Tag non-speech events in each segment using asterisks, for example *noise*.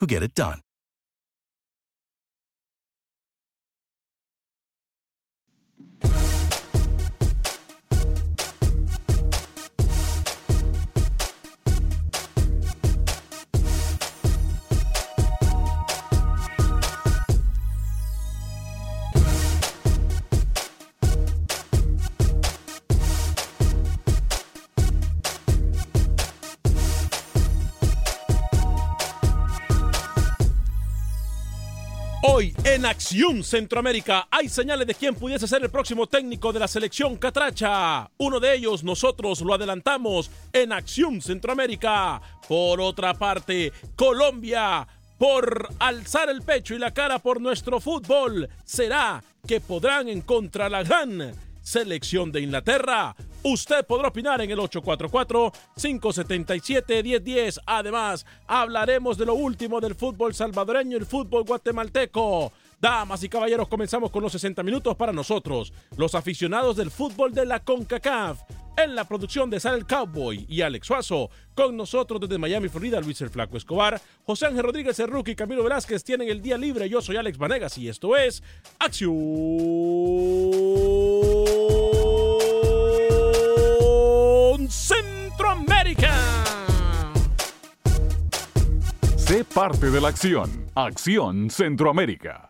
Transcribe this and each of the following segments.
who get it done. En Acción Centroamérica hay señales de quién pudiese ser el próximo técnico de la selección catracha. Uno de ellos nosotros lo adelantamos en Acción Centroamérica. Por otra parte, Colombia, por alzar el pecho y la cara por nuestro fútbol, será que podrán encontrar la gran selección de Inglaterra. Usted podrá opinar en el 844-577-1010. Además, hablaremos de lo último del fútbol salvadoreño y el fútbol guatemalteco. Damas y caballeros, comenzamos con los 60 minutos para nosotros, los aficionados del fútbol de la CONCACAF. En la producción de Sal el Cowboy y Alex Suazo, con nosotros desde Miami, Florida, Luis el Flaco Escobar, José Ángel Rodríguez Rookie y Camilo Velázquez tienen el día libre. Yo soy Alex Vanegas y esto es Acción Centroamérica. Sé parte de la acción. Acción Centroamérica.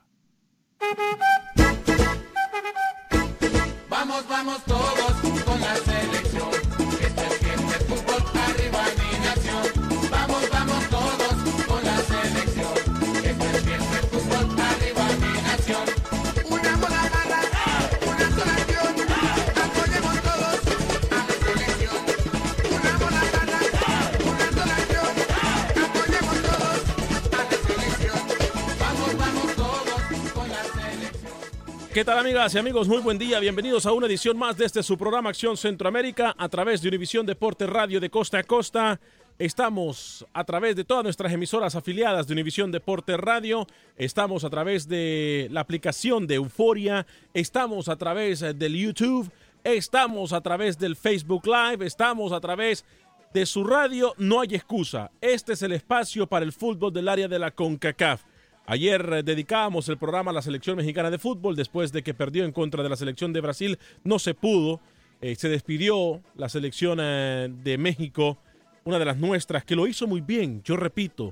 ¿Qué tal amigas y amigos? Muy buen día, bienvenidos a una edición más de este su programa Acción Centroamérica a través de Univisión Deporte Radio de Costa a Costa. Estamos a través de todas nuestras emisoras afiliadas de Univisión Deporte Radio, estamos a través de la aplicación de Euforia, estamos a través eh, del YouTube, estamos a través del Facebook Live, estamos a través de su radio, no hay excusa. Este es el espacio para el fútbol del área de la CONCACAF. Ayer eh, dedicábamos el programa a la selección mexicana de fútbol después de que perdió en contra de la selección de Brasil. No se pudo. Eh, se despidió la selección eh, de México, una de las nuestras, que lo hizo muy bien. Yo repito,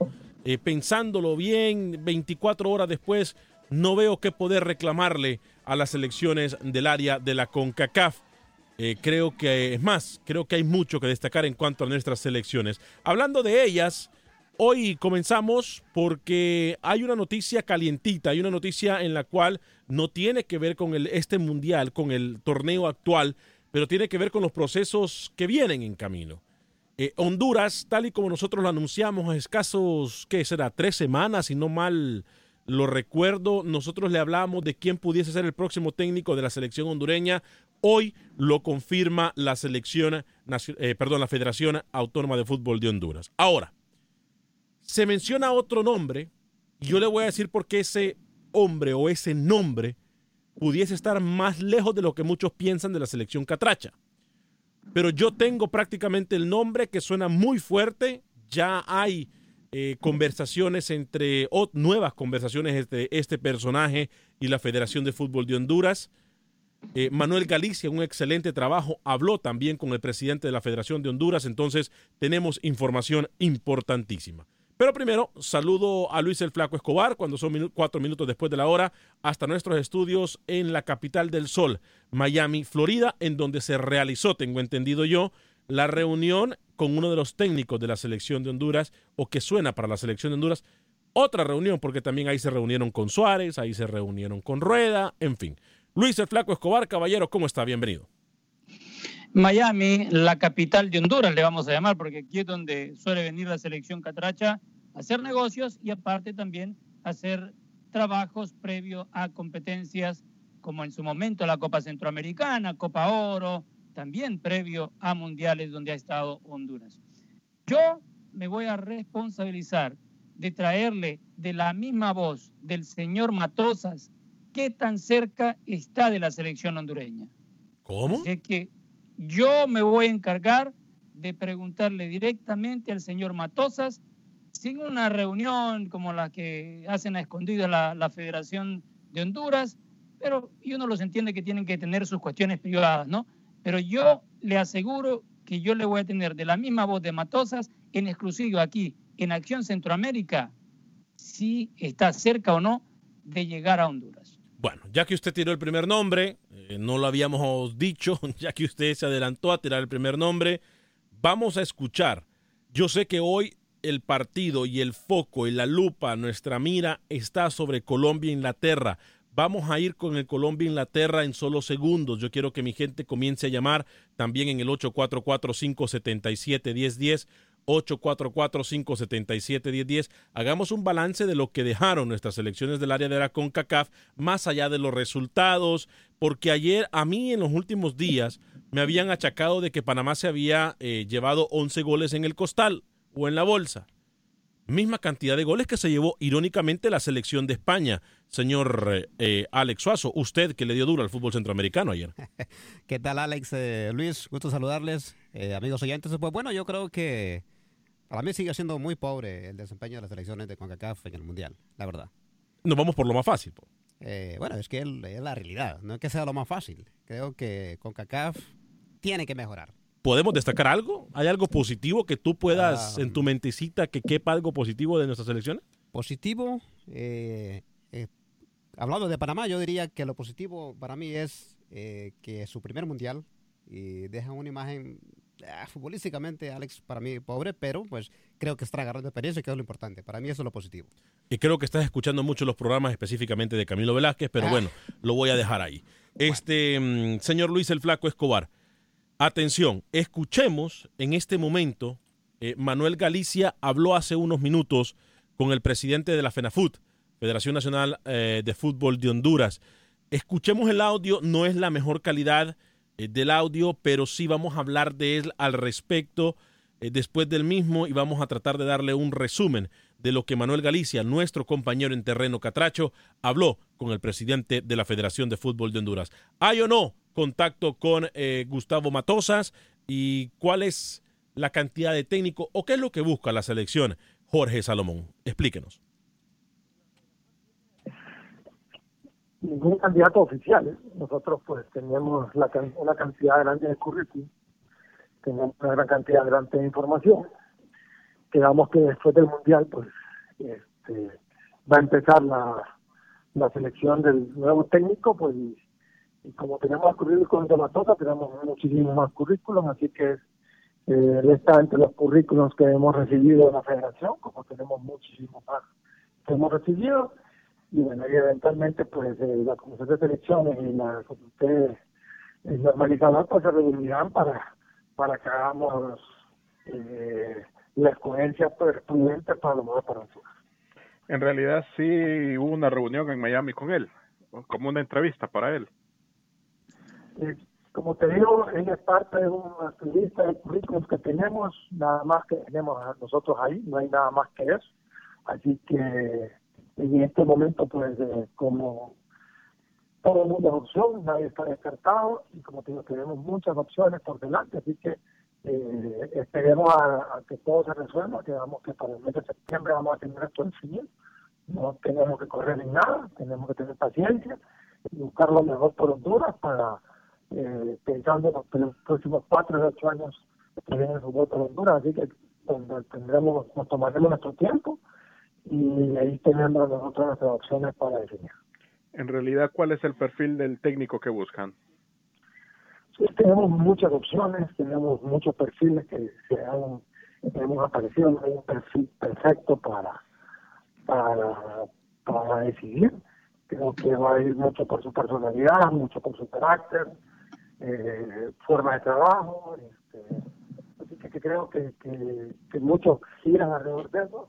pensándolo bien, 24 horas después, no veo qué poder reclamarle a las selecciones del área de la CONCACAF. Creo que, es más, creo que hay mucho que destacar en cuanto a nuestras selecciones. Hablando de ellas, Hoy comenzamos porque hay una noticia calientita, hay una noticia en la cual no tiene que ver con el, este mundial, con el torneo actual, pero tiene que ver con los procesos que vienen en camino. Eh, Honduras, tal y como nosotros lo anunciamos a escasos, ¿qué será? Tres semanas, si no mal lo recuerdo, nosotros le hablamos de quién pudiese ser el próximo técnico de la selección hondureña. Hoy lo confirma la selección, eh, perdón, la Federación Autónoma de Fútbol de Honduras. Ahora, se menciona otro nombre, y yo le voy a decir por qué ese hombre o ese nombre pudiese estar más lejos de lo que muchos piensan de la selección catracha. Pero yo tengo prácticamente el nombre que suena muy fuerte. Ya hay eh, conversaciones entre, nuevas conversaciones entre este personaje y la Federación de Fútbol de Honduras. Eh, Manuel Galicia, un excelente trabajo, habló también con el presidente de la Federación de Honduras, entonces tenemos información importantísima. Pero primero, saludo a Luis el Flaco Escobar cuando son cuatro minutos después de la hora hasta nuestros estudios en la capital del sol, Miami, Florida, en donde se realizó, tengo entendido yo, la reunión con uno de los técnicos de la selección de Honduras o que suena para la selección de Honduras. Otra reunión, porque también ahí se reunieron con Suárez, ahí se reunieron con Rueda, en fin. Luis el Flaco Escobar, caballero, ¿cómo está? Bienvenido. Miami, la capital de Honduras, le vamos a llamar, porque aquí es donde suele venir la selección catracha a hacer negocios y aparte también hacer trabajos previos a competencias como en su momento la Copa Centroamericana, Copa Oro, también previo a mundiales donde ha estado Honduras. Yo me voy a responsabilizar de traerle de la misma voz del señor Matosas qué tan cerca está de la selección hondureña. ¿Cómo? Así que yo me voy a encargar de preguntarle directamente al señor Matosas, sin una reunión como la que hacen a escondido la, la Federación de Honduras, pero y uno los entiende que tienen que tener sus cuestiones privadas, ¿no? Pero yo le aseguro que yo le voy a tener de la misma voz de Matosas en exclusivo aquí en Acción Centroamérica si está cerca o no de llegar a Honduras. Bueno, ya que usted tiró el primer nombre, eh, no lo habíamos dicho, *laughs* ya que usted se adelantó a tirar el primer nombre, vamos a escuchar. Yo sé que hoy el partido y el foco y la lupa, nuestra mira está sobre Colombia-Inglaterra. Vamos a ir con el Colombia-Inglaterra en solo segundos. Yo quiero que mi gente comience a llamar también en el 844-577-1010. 844-577-1010. Hagamos un balance de lo que dejaron nuestras elecciones del área de la CONCACAF, más allá de los resultados, porque ayer a mí en los últimos días me habían achacado de que Panamá se había eh, llevado 11 goles en el costal o en la bolsa. Misma cantidad de goles que se llevó irónicamente la selección de España. Señor eh, Alex Suazo, usted que le dio duro al fútbol centroamericano ayer. *laughs* ¿Qué tal Alex? Eh, Luis, gusto saludarles. Amigos oyentes, pues bueno, yo creo que para mí sigue siendo muy pobre el desempeño de las selecciones de CONCACAF en el Mundial, la verdad. Nos vamos por lo más fácil. po. Eh, bueno, es que el- es la realidad, no es que sea lo más fácil. Creo que CONCACAF tiene que mejorar. ¿Podemos destacar algo? ¿Hay algo positivo que tú puedas Ah. en tu mentecita que quepa algo positivo de nuestras selecciones? Positivo, eh, eh, hablando de Panamá, yo diría que lo positivo para mí es que su primer mundial y deja una imagen ah, futbolísticamente, Alex, para mí pobre, pero pues creo que está agarrando experiencia y que es lo importante. Para mí eso es lo positivo. Y creo que estás escuchando mucho los programas específicamente de Camilo Velázquez, pero Ah. bueno, lo voy a dejar ahí. Este, mm, señor Luis el Flaco Escobar, atención, escuchemos en este momento, eh, Manuel Galicia habló hace unos minutos con el presidente de la FENAFUT, Federación Nacional eh, de Fútbol de Honduras. Escuchemos el audio, no es la mejor calidad del audio, pero sí vamos a hablar de él al respecto eh, después del mismo y vamos a tratar de darle un resumen de lo que Manuel Galicia, nuestro compañero en terreno catracho, habló con el presidente de la Federación de Fútbol de Honduras. ¿Hay o no contacto con eh, Gustavo Matosas y cuál es la cantidad de técnico o qué es lo que busca la selección Jorge Salomón? Explíquenos. Ningún candidato oficial. ¿eh? Nosotros pues teníamos la, can- una cantidad grande de currículum, teníamos una gran cantidad grande de información. Quedamos que después del Mundial pues este, va a empezar la, la selección del nuevo técnico pues y, como tenemos el currículum de Matosa, tenemos muchísimos más currículum, así que Eh, él está entre los currículos que hemos recibido de la federación, como tenemos muchísimos más que hemos recibido. Y bueno, y eventualmente, pues eh, la Comisión de Selecciones y la Comité eh, Normalizador, pues se reunirán para, para que hagamos eh, la escogencia pues, prudente para lo mejor para nosotros. En realidad sí hubo una reunión en Miami con él, como una entrevista para él. Eh, como te digo, él es parte de una lista de currículos que tenemos, nada más que tenemos nosotros ahí, no hay nada más que eso. Así que en este momento, pues, eh, como todo el mundo es opción, nadie está descartado y como te digo, tenemos muchas opciones por delante, así que eh, esperemos a, que todo se resuelva, que que para el mes de septiembre vamos a tener esto definido. No tenemos que correr en nada, tenemos que tener paciencia y buscar lo mejor por Honduras para eh, pensando en los, próximos cuatro o ocho años que viene el fútbol por Honduras, así que donde tendremos, nos tomaremos nuestro tiempo y ahí tenemos nosotros nuestras opciones para definir. En realidad, ¿cuál es el perfil del técnico que buscan? Sí, tenemos muchas opciones, tenemos muchos perfiles que se han, que hemos aparecido, no hay un perfil perfecto para, para, para decidir. Creo que va a ir mucho por su personalidad, mucho por su carácter, eh, forma de trabajo. Este, así que, creo que, que, que muchos giran alrededor de eso.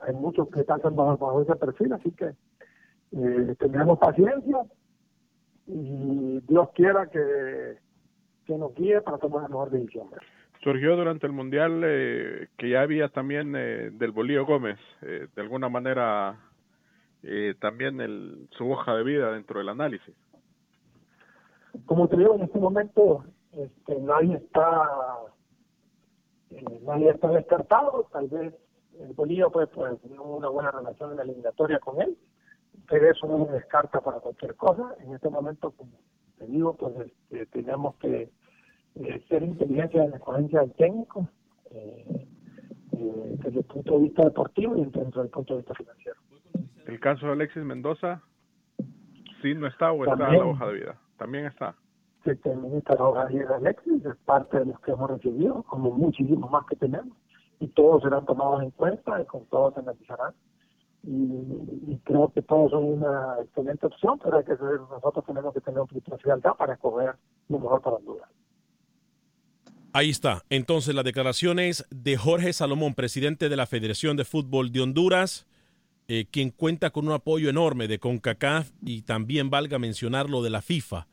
Hay muchos que están bajo, bajo ese perfil, así que eh, tendremos paciencia y Dios quiera que, que nos guíe para tomar la mejor decisión. Surgió durante el Mundial eh, que ya había también eh, del Bolío Gómez, eh, de alguna manera eh, también el, su hoja de vida dentro del análisis. Como te digo, en este momento este, nadie está eh, nadie está descartado, tal vez el Bolívar pues, pues tener una buena relación en la eliminatoria con él, pero eso no se descarta para cualquier cosa. En este momento, como te digo, pues este, tenemos que eh, ser inteligencia en la escogencia del técnico, eh, eh, desde el punto de vista deportivo y dentro del punto de vista financiero. El caso de Alexis Mendoza, sí no está o está en la hoja de vida. También está. Se termina la hoja de vida de Alexis, es parte de los que hemos recibido, como muchísimos más que tenemos, y todos serán tomados en cuenta y con todos se analizarán. Y, y creo que todos son una excelente opción, pero hay que nosotros tenemos que tener un poquito de para escoger lo mejor para Honduras. Ahí está. Entonces, las declaraciones de Jorge Salomón, presidente de la Federación de Fútbol de Honduras, eh, quien cuenta con un apoyo enorme de CONCACAF y también valga mencionarlo de la FIFA.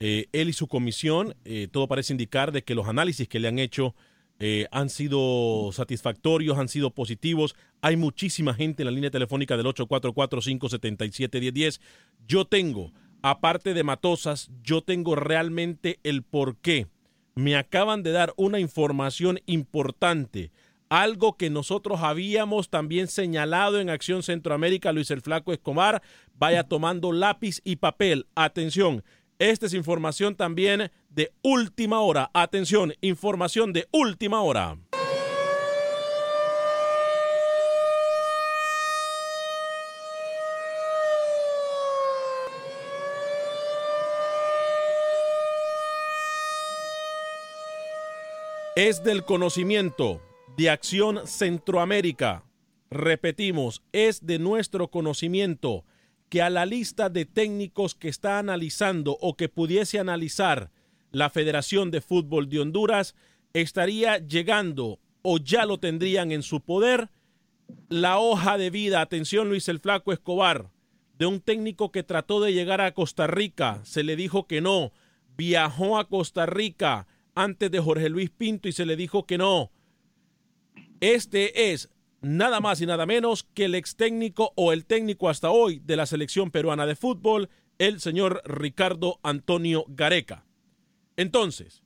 Eh, él y su comisión, eh, todo parece indicar de que los análisis que le han hecho eh, han sido satisfactorios, han sido positivos. Hay muchísima gente en la línea telefónica del 844-577-1010. Yo tengo, aparte de Matosas, yo tengo realmente el por qué. Me acaban de dar una información importante. Algo que nosotros habíamos también señalado en Acción Centroamérica, Luis el Flaco Escobar. Vaya tomando lápiz y papel. Atención, esta es información también de última hora. Atención, información de última hora. Es del conocimiento de Acción Centroamérica. Repetimos, es de nuestro conocimiento que a la lista de técnicos que está analizando o que pudiese analizar la Federación de Fútbol de Honduras estaría llegando o ya lo tendrían en su poder la hoja de vida, atención Luis el Flaco Escobar, de un técnico que trató de llegar a Costa Rica, se le dijo que no, viajó a Costa Rica antes de Jorge Luis Pinto y se le dijo que no. Este es nada más y nada menos que el ex técnico o el técnico hasta hoy de la selección peruana de fútbol, el señor Ricardo Antonio Gareca. Entonces,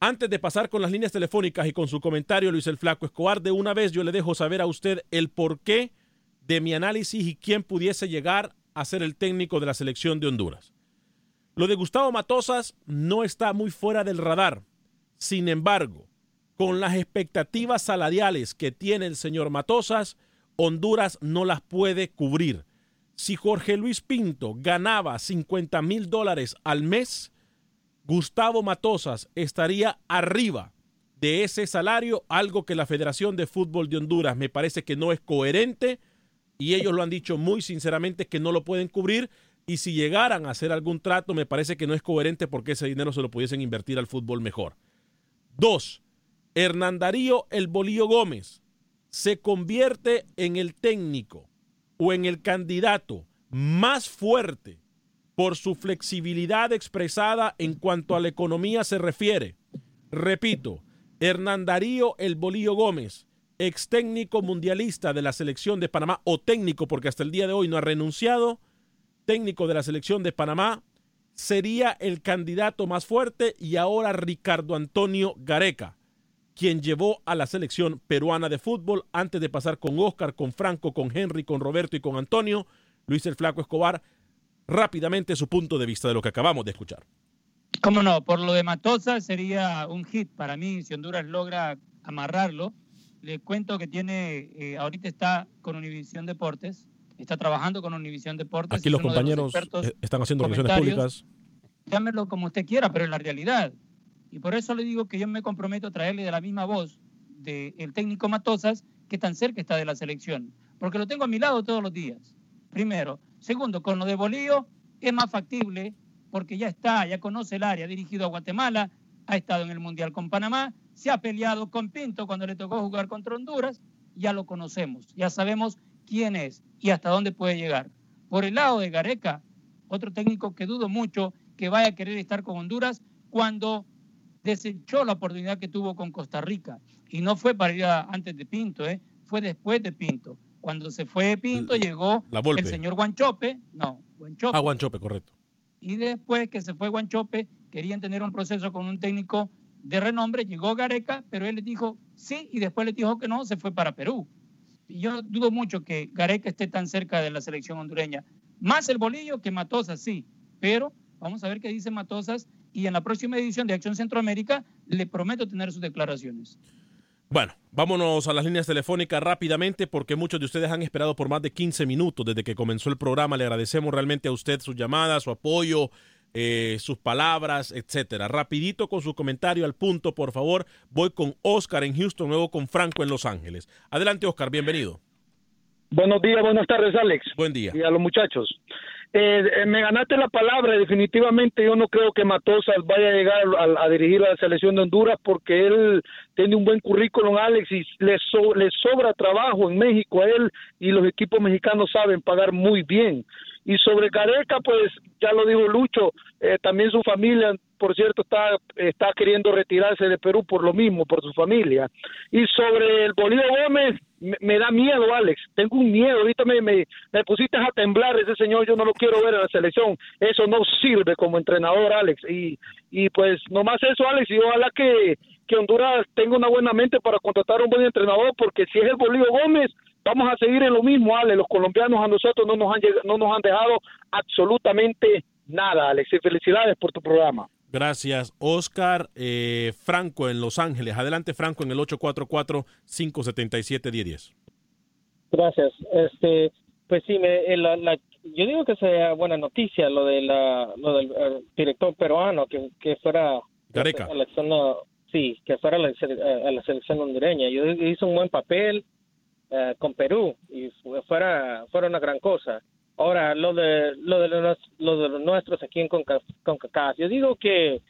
antes de pasar con las líneas telefónicas y con su comentario, Luis el Flaco Escobar, de una vez yo le dejo saber a usted el porqué de mi análisis y quién pudiese llegar a ser el técnico de la selección de Honduras. Lo de Gustavo Matosas no está muy fuera del radar. Sin embargo, con las expectativas salariales que tiene el señor Matosas, Honduras no las puede cubrir. Si Jorge Luis Pinto ganaba 50 mil dólares al mes, Gustavo Matosas estaría arriba de ese salario, algo que la Federación de Fútbol de Honduras me parece que no es coherente y ellos lo han dicho muy sinceramente que no lo pueden cubrir y si llegaran a hacer algún trato me parece que no es coherente porque ese dinero se lo pudiesen invertir al fútbol mejor. Dos, Hernán Darío El Bolío Gómez se convierte en el técnico o en el candidato más fuerte por su flexibilidad expresada en cuanto a la economía se refiere. Repito, Hernán Darío El Bolillo Gómez, ex técnico mundialista de la selección de Panamá, o técnico porque hasta el día de hoy no ha renunciado, técnico de la selección de Panamá, sería el candidato más fuerte y ahora Ricardo Antonio Gareca, quien llevó a la selección peruana de fútbol antes de pasar con Oscar, con Franco, con Henry, con Roberto y con Antonio, Luis el Flaco Escobar, rápidamente su punto de vista de lo que acabamos de escuchar. Cómo no, por lo de Matosa sería un hit para mí si Honduras logra amarrarlo. Le cuento que tiene, eh, ahorita está con Univisión Deportes, está trabajando con Univisión Deportes. Aquí los de compañeros eh, están haciendo relaciones públicas. Llámelo como usted quiera, pero es la realidad. Y por eso le digo que yo me comprometo a traerle de la misma voz del técnico Matosas, que tan cerca está de la selección, porque lo tengo a mi lado todos los días. Primero. Segundo, con lo de Bolío es más factible porque ya está, ya conoce el área, ha dirigido a Guatemala, ha estado en el Mundial con Panamá, se ha peleado con Pinto cuando le tocó jugar contra Honduras, ya lo conocemos, ya sabemos quién es y hasta dónde puede llegar. Por el lado de Gareca, otro técnico que dudo mucho que vaya a querer estar con Honduras cuando desechó la oportunidad que tuvo con Costa Rica. Y no fue para ir a- antes de Pinto, ¿eh? fue después de Pinto. Cuando se fue Pinto, llegó La el señor Guanchope, no, Guanchope. Ah, Guanchope, correcto. Y después que se fue Guanchope, querían tener un proceso con un técnico de renombre, llegó Gareca, pero él les dijo sí y después les dijo que no, se fue para Perú. Y yo dudo mucho que Gareca esté tan cerca de la selección hondureña. Más el bolillo que Matosas, sí, pero vamos a ver qué dice Matosas y en la próxima edición de Acción Centroamérica le prometo tener sus declaraciones. Bueno, vámonos a las líneas telefónicas rápidamente porque muchos de ustedes han esperado por más de 15 minutos desde que comenzó el programa. Le agradecemos realmente a usted sus llamadas, su apoyo, eh, sus palabras, etcétera. Rapidito con su comentario al punto, por favor. Voy con Oscar en Houston, luego con Franco en Los Ángeles. Adelante, Oscar, bienvenido. Buenos días, buenas tardes, Alex. Buen día. Y a los muchachos. Eh, eh, me ganaste la palabra, definitivamente yo no creo que Matosas vaya a llegar a, a dirigir la selección de Honduras porque él tiene un buen currículum, Alex, y le, so- le sobra trabajo en México a él y los equipos mexicanos saben pagar muy bien. Y sobre Gareca, pues ya lo dijo Lucho, eh, también su familia, por cierto, está, está queriendo retirarse de Perú por lo mismo, por su familia. Y sobre el Bolívar Gómez, me, me da miedo, Alex. Tengo un miedo. Ahorita me, me, me pusiste a temblar ese señor. Yo no lo quiero ver en la selección. Eso no sirve como entrenador, Alex. Y, y pues nomás eso, Alex. Y ojalá que, que Honduras tenga una buena mente para contratar a un buen entrenador, porque si es el Bolívar Gómez, vamos a seguir en lo mismo, Alex. Los colombianos a nosotros no nos han, lleg- no nos han dejado absolutamente nada, Alex. Y felicidades por tu programa. Gracias, Oscar. Eh, Franco en Los Ángeles. Adelante, Franco, en el 844-577-1010. Gracias. Este, pues sí, me, eh, la, la- yo digo que sea buena noticia lo de la, lo del eh, director peruano que, que fuera Gareca. a la selección, sí, que fuera a la, sele- a la selección hondureña. Yo hizo un buen papel eh, con Perú y fu- fuera fuera una gran cosa. Ahora lo de lo de los, lo de los nuestros aquí en Conca- CONCACAF, yo digo que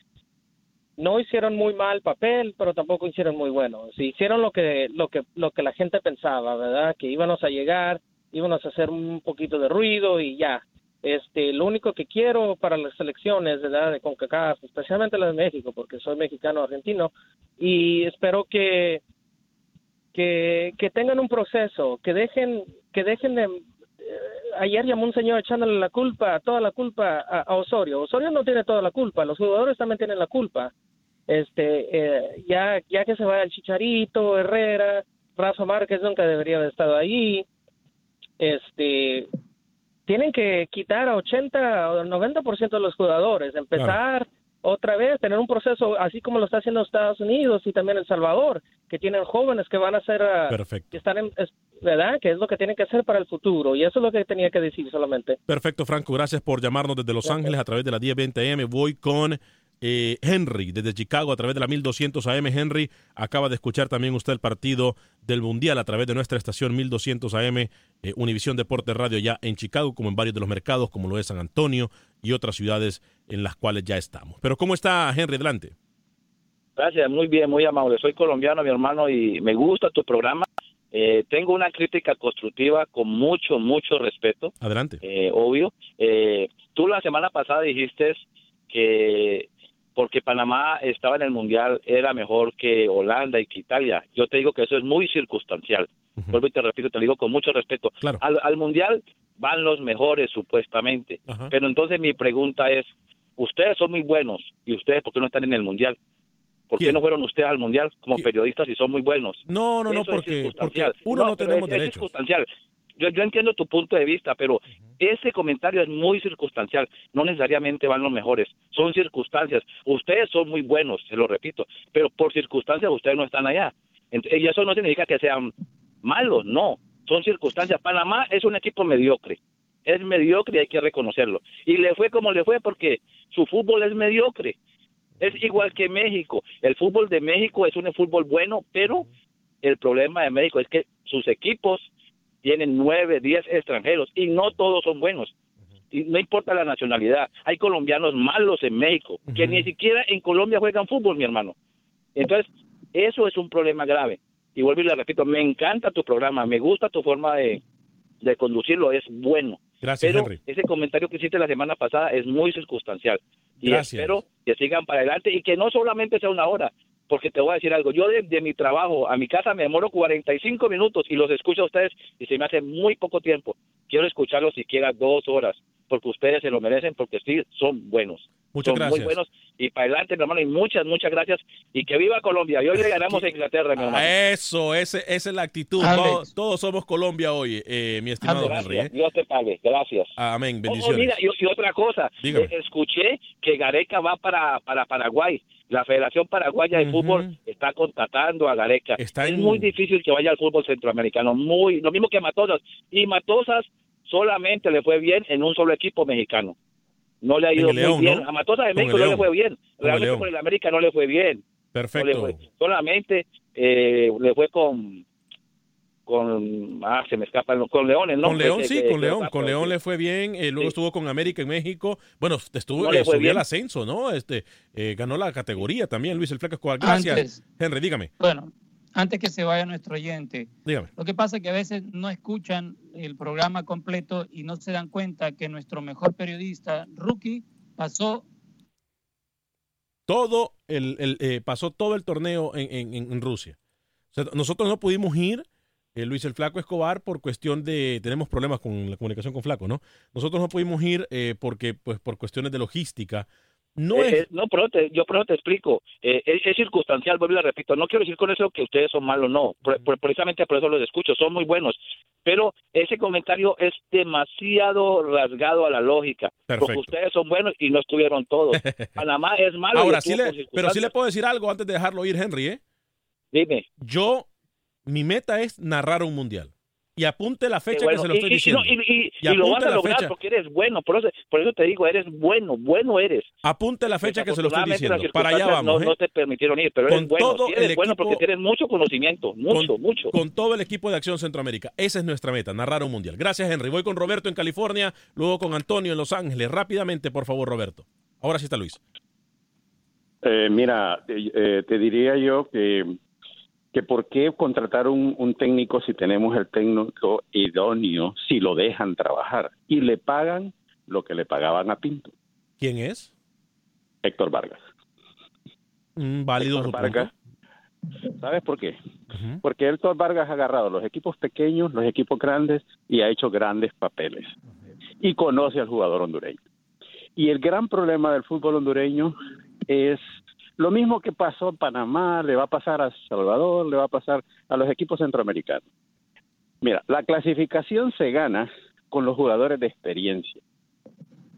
no hicieron muy mal papel, pero tampoco hicieron muy bueno. Sí, hicieron lo que lo que lo que la gente pensaba, ¿verdad? Que íbamos a llegar, íbamos a hacer un poquito de ruido y ya. Este, lo único que quiero para las selecciones, ¿verdad? De CONCACAF, especialmente las de México, porque soy mexicano argentino y espero que que, que tengan un proceso, que dejen que dejen de ayer llamó un señor echándole la culpa, toda la culpa a, Osorio. Osorio no tiene toda la culpa, los jugadores también tienen la culpa. Este, eh, ya ya que se vaya el Chicharito, Herrera, Rafa Márquez nunca debería haber estado ahí. Este, tienen que quitar a 80 o 90% de los jugadores, empezar otra vez, tener un proceso así como lo está haciendo Estados Unidos y también El Salvador, que tienen jóvenes que van a ser, ah, Perfecto. que están en, es- ¿verdad? Que es lo que tienen que hacer para el futuro y eso es lo que tenía que decir solamente. Perfecto, Franco. Gracias por llamarnos desde Los Ángeles a través de la 1020 AM. Voy con Eh, Henry, desde Chicago, a través de la 1200 AM. Henry, acaba de escuchar también usted el partido del Mundial a través de nuestra estación 1200 AM, eh, Univisión Deporte Radio, ya en Chicago, como en varios de los mercados, como lo es San Antonio y otras ciudades en las cuales ya estamos. Pero, ¿cómo está Henry? Adelante. Gracias, muy bien, muy amable. Soy colombiano, mi hermano, y me gusta tu programa. Eh, tengo una crítica constructiva con mucho, mucho respeto. Adelante. eh, obvio. Eh, tú la semana pasada dijiste que porque Panamá estaba en el Mundial era mejor que Holanda y que Italia. Yo te digo que eso es muy circunstancial. Vuelvo y te repito, te lo digo con mucho respeto. Al, al Mundial van los mejores, supuestamente. Pero entonces mi pregunta es, ustedes son muy buenos, ¿y ustedes por qué no están en el Mundial? ¿Por qué no fueron ustedes al Mundial como periodistas y son muy buenos? No, no, no, porque, uno no, tenemos es- es derechos. circunstancial. Yo, yo entiendo tu punto de vista, pero ese comentario es muy circunstancial. No necesariamente van los mejores. Son circunstancias. Ustedes son muy buenos, se lo repito, pero por circunstancias ustedes no están allá. Y eso no significa que sean malos, no. Son circunstancias. Panamá es un equipo mediocre. Es mediocre y hay que reconocerlo. Y le fue como le fue porque su fútbol es mediocre. Es igual que México. El fútbol de México es un fútbol bueno, pero el problema de México es que sus equipos tienen nueve, diez extranjeros y no todos son buenos. Y no importa la nacionalidad. Hay colombianos malos en México que ni siquiera en Colombia juegan fútbol, mi hermano. Entonces, eso es un problema grave. Y vuelvo y le repito, me encanta tu programa, me gusta tu forma de, de conducirlo, es bueno. Gracias, Pero Henry. ese comentario que hiciste la semana pasada es muy circunstancial. Y Gracias. espero que sigan para adelante y que no solamente sea una hora, porque te voy a decir algo, yo de, mi trabajo a mi casa me demoro 45 minutos y los escucho a ustedes y se me hace muy poco tiempo. Quiero escucharlos siquiera dos horas, porque ustedes se lo merecen, porque sí, son buenos. Muchas son gracias. muy buenos y para adelante, mi hermano, y muchas, muchas gracias. Y que viva Colombia. Y hoy le ganamos a Inglaterra, mi hermano. Eso, ese, esa es la actitud. Todos, todos somos Colombia hoy, eh, mi estimado Gracias, Henry. ¿eh? Dios te pague, gracias. Amén, Oh, bendiciones. mira, y, y otra cosa, eh, escuché que Gareca va para, para Paraguay. La Federación Paraguaya de Fútbol está contratando a Gareca. Está es en- muy difícil que vaya al fútbol centroamericano, muy lo mismo que Matosas. Y Matosas solamente le fue bien en un solo equipo mexicano. No le ha ido el muy León, bien. ¿no? A Matosas de Con el México no le fue bien. El Realmente con el América no le fue bien. No le Perfecto. fue. Solamente eh, le fue con con ah se me escapa el- con Leones, ¿no? Con León, sí, que- con que- León. Con León le fue bien. eh, luego estuvo con América en México. Bueno, estuvo, No eh, subió el bien. ascenso, ¿no? Este, eh, ganó la categoría también, Luis El Flaco Escobar. Gracias, Antes. Henry, dígame. Bueno, antes que se vaya nuestro oyente, Dígame. lo que pasa es que a veces no escuchan el programa completo y no se dan cuenta que nuestro mejor periodista, Rookie, pasó todo el, el, eh, pasó todo el torneo en, en- en- en Rusia. O sea, nosotros no pudimos ir, eh, Luis el Flaco Escobar, por cuestión de, tenemos problemas con la comunicación con Flaco, ¿no? Nosotros no pudimos ir eh, porque, pues, por cuestiones de logística. No Eh, es, eh, no, pero te- yo pero te explico. Eh, es, es circunstancial, vuelvo y repito. No quiero decir con eso que ustedes son malos, no. Por- por- precisamente por eso los escucho. Son muy buenos. Pero ese comentario es demasiado rasgado a la lógica. Porque Perfecto. ustedes son buenos y no estuvieron todos. *laughs* Panamá es malo. Ahora, sí le, pero sí le puedo decir algo antes de dejarlo ir, Henry, ¿eh? Dime. Yo, mi meta es narrar un mundial. Y apunte la fecha bueno. que se lo estoy y- diciendo. no, y- y- Y y lo vas a lograr fecha. porque eres bueno. Por eso, por eso te digo, eres bueno. Bueno eres. Apunte la fecha que se lo estoy diciendo. Para allá vamos, No, ¿eh? no te permitieron ir, pero Con eres bueno. todo eres el bueno equipo- porque tienes mucho conocimiento. Mucho, con, mucho. con todo el equipo de Acción Centroamérica. Esa es nuestra meta, narrar un mundial. Gracias, Henry. Voy con Roberto en California, luego con Antonio en Los Ángeles. Rápidamente, por favor, Roberto. Ahora sí está Luis. Eh, mira, eh, eh, te diría yo que, que por qué contratar un, un técnico si tenemos el técnico idóneo, si lo dejan trabajar y le pagan lo que le pagaban a Pinto, ¿Quién es? Héctor Vargas. Válido Héctor. Vargas. ¿Sabes por qué? Porque Héctor Vargas ha agarrado los equipos pequeños, los equipos grandes y ha hecho grandes papeles. Y conoce al jugador hondureño. Y el gran problema del fútbol hondureño es lo mismo que pasó en Panamá, le va a pasar a Salvador, le va a pasar a los equipos centroamericanos. Mira, la clasificación se gana con los jugadores de experiencia.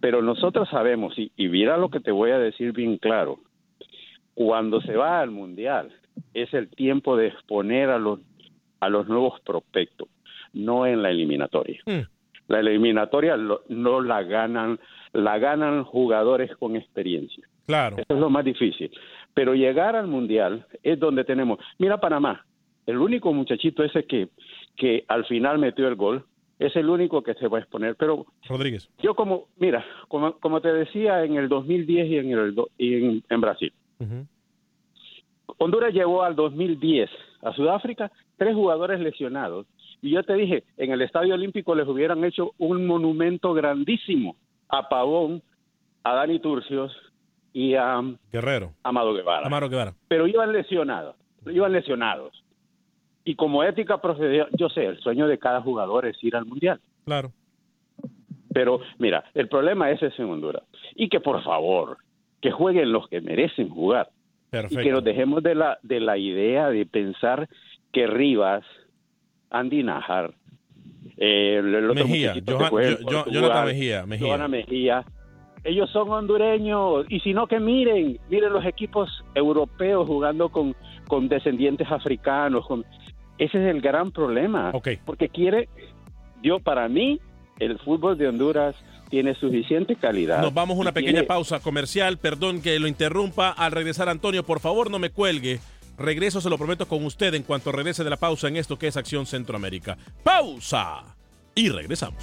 Pero nosotros sabemos, y, y mira lo que te voy a decir bien claro, cuando se va al mundial es el tiempo de exponer a los a los nuevos prospectos, no en la eliminatoria. La eliminatoria lo- no la ganan la ganan jugadores con experiencia. Claro. Eso es lo más difícil. Pero llegar al Mundial es donde tenemos... Mira Panamá, el único muchachito ese que, que al final metió el gol, es el único que se va a exponer. Pero Rodríguez. yo como, mira, como, como te decía en el 2010 y en, el, y en, en Brasil, Honduras llevó al 2010 a Sudáfrica tres jugadores lesionados. Y yo te dije, en el Estadio Olímpico les hubieran hecho un monumento grandísimo a Pavón, a Dani Turcios y a Guerrero. Amado Guevara. Amaro Guevara. Pero iban lesionados, iban lesionados. Y como ética procedió, yo sé, el sueño de cada jugador es ir al Mundial. Claro. Pero mira, el problema es ese en Honduras. Y que por favor, que jueguen los que merecen jugar. Perfecto. Y que nos dejemos de la, de la idea de pensar que Rivas, Andy Najar, eh, el otro Mejía, Johan- Jo- Portugal, Jonathan Mejía, Mejía. Johanna Mejía, ellos son hondureños. Y si no, que miren, miren los equipos europeos jugando con, con descendientes africanos. Con... Ese es el gran problema. Porque quiere, yo para mí, el fútbol de Honduras tiene suficiente calidad. Nos vamos a una pequeña tiene- pausa comercial. Perdón que lo interrumpa. Al regresar, Antonio, por favor, no me cuelgue. Regreso, se lo prometo con usted en cuanto regrese de la pausa en esto que es Acción Centroamérica. Pausa. Y regresamos.